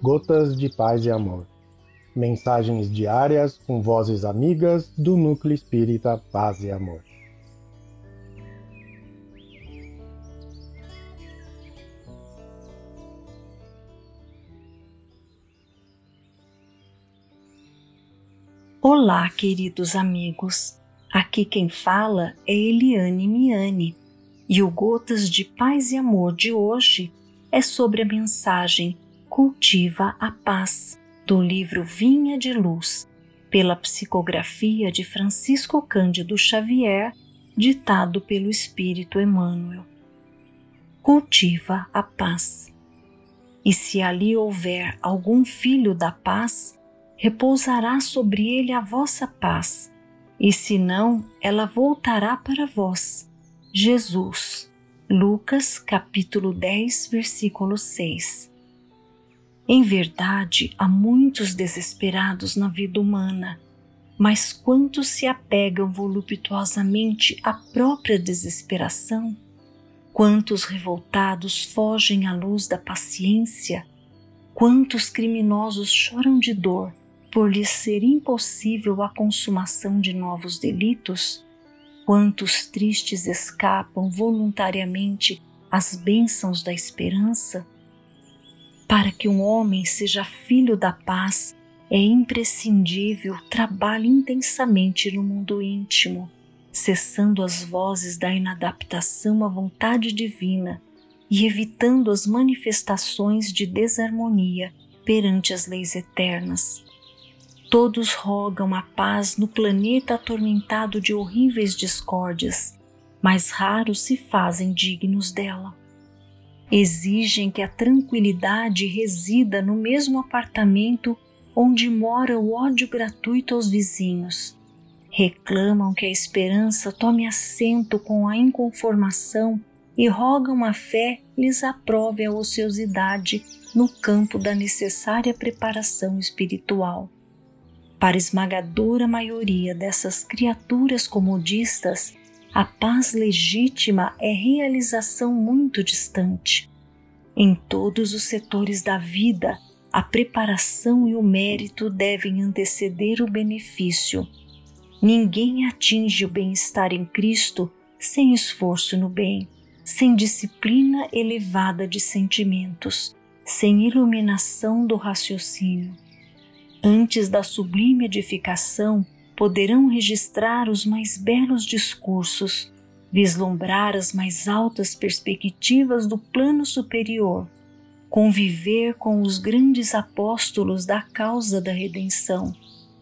Gotas de Paz e Amor. Mensagens diárias com vozes amigas do Núcleo Espírita Paz e Amor. Olá, queridos amigos. Aqui quem fala é Eliane Miani e o Gotas de Paz e Amor de hoje é sobre a mensagem Cultiva a Paz, do livro Vinha de Luz, pela psicografia de Francisco Cândido Xavier, ditado pelo Espírito Emmanuel. Cultiva a paz. E se ali houver algum filho da paz, repousará sobre ele a vossa paz, e se não, ela voltará para vós. Jesus, Lucas capítulo 10, versículo 6. Em verdade, há muitos desesperados na vida humana, mas quantos se apegam voluptuosamente à própria desesperação? Quantos revoltados fogem à luz da paciência? Quantos criminosos choram de dor por lhes ser impossível a consumação de novos delitos? Quantos tristes escapam voluntariamente às bênçãos da esperança? Para que um homem seja filho da paz, é imprescindível trabalhe intensamente no mundo íntimo, cessando as vozes da inadaptação à vontade divina e evitando as manifestações de desarmonia perante as leis eternas. Todos rogam a paz no planeta atormentado de horríveis discórdias, mas raros se fazem dignos dela. Exigem que a tranquilidade resida no mesmo apartamento onde mora o ódio gratuito aos vizinhos. Reclamam que a esperança tome assento com a inconformação e rogam a fé lhes aprove a ociosidade no campo da necessária preparação espiritual. Para a esmagadora maioria dessas criaturas comodistas, a paz legítima é realização muito distante. Em todos os setores da vida, a preparação e o mérito devem anteceder o benefício. Ninguém atinge o bem-estar em Cristo sem esforço no bem, sem disciplina elevada de sentimentos, sem iluminação do raciocínio antes da sublime edificação, poderão registrar os mais belos discursos, vislumbrar as mais altas perspectivas do plano superior, conviver com os grandes apóstolos da causa da redenção,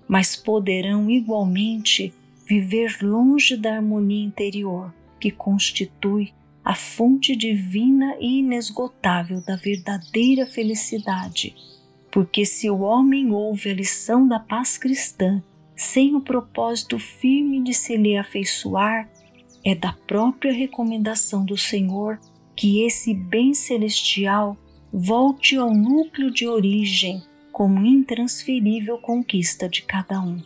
mas poderão igualmente viver longe da harmonia interior que constitui a fonte divina e inesgotável da verdadeira felicidade. Porque se o homem ouve a lição da paz cristã sem o propósito firme de se lhe afeiçoar, é da própria recomendação do Senhor que esse bem celestial volte ao núcleo de origem como intransferível conquista de cada um.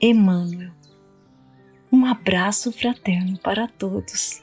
Emmanuel. Um abraço fraterno para todos.